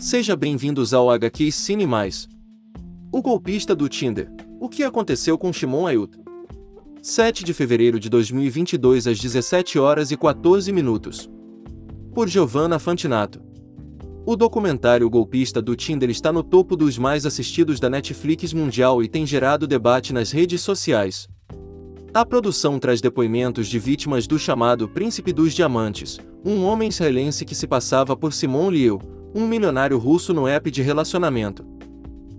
Seja bem-vindos ao HQ Cine Mais. O golpista do Tinder. O que aconteceu com Shimon Ayut? 7 de fevereiro de 2022 às 17 horas e 14 minutos. Por Giovanna Fantinato. O documentário Golpista do Tinder está no topo dos mais assistidos da Netflix mundial e tem gerado debate nas redes sociais. A produção traz depoimentos de vítimas do chamado Príncipe dos Diamantes, um homem israelense que se passava por Simon Liu, um milionário russo no app de relacionamento.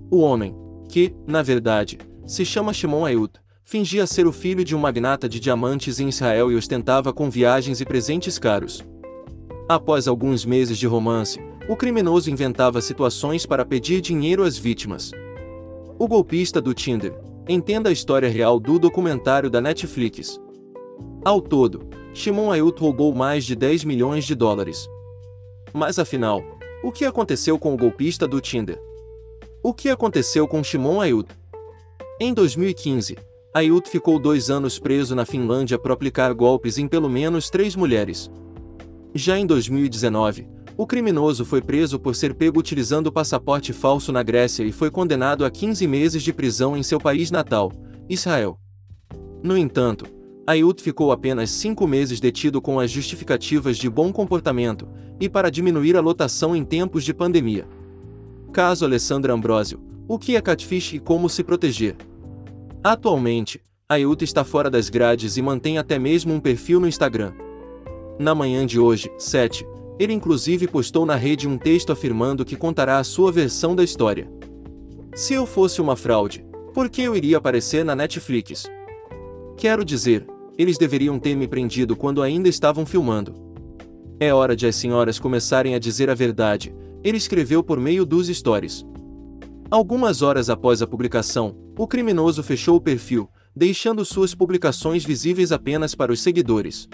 O homem, que, na verdade, se chama Shimon Ayut, fingia ser o filho de um magnata de diamantes em Israel e ostentava com viagens e presentes caros. Após alguns meses de romance, o criminoso inventava situações para pedir dinheiro às vítimas. O golpista do Tinder, Entenda a história real do documentário da Netflix. Ao todo, Shimon Ayut roubou mais de 10 milhões de dólares. Mas afinal, o que aconteceu com o golpista do Tinder? O que aconteceu com Shimon Ayut? Em 2015, Ayut ficou dois anos preso na Finlândia por aplicar golpes em pelo menos três mulheres. Já em 2019, o criminoso foi preso por ser pego utilizando passaporte falso na Grécia e foi condenado a 15 meses de prisão em seu país natal, Israel. No entanto, Ayut ficou apenas cinco meses detido com as justificativas de bom comportamento e para diminuir a lotação em tempos de pandemia. Caso Alessandra Ambrosio, o que é catfish e como se proteger? Atualmente, Ayut está fora das grades e mantém até mesmo um perfil no Instagram. Na manhã de hoje, 7, ele inclusive postou na rede um texto afirmando que contará a sua versão da história. Se eu fosse uma fraude, por que eu iria aparecer na Netflix? Quero dizer, eles deveriam ter me prendido quando ainda estavam filmando. É hora de as senhoras começarem a dizer a verdade, ele escreveu por meio dos stories. Algumas horas após a publicação, o criminoso fechou o perfil, deixando suas publicações visíveis apenas para os seguidores.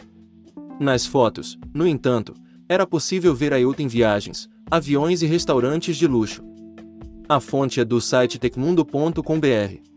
Nas fotos, no entanto, era possível ver Ailton em viagens, aviões e restaurantes de luxo. A fonte é do site tecmundo.com.br.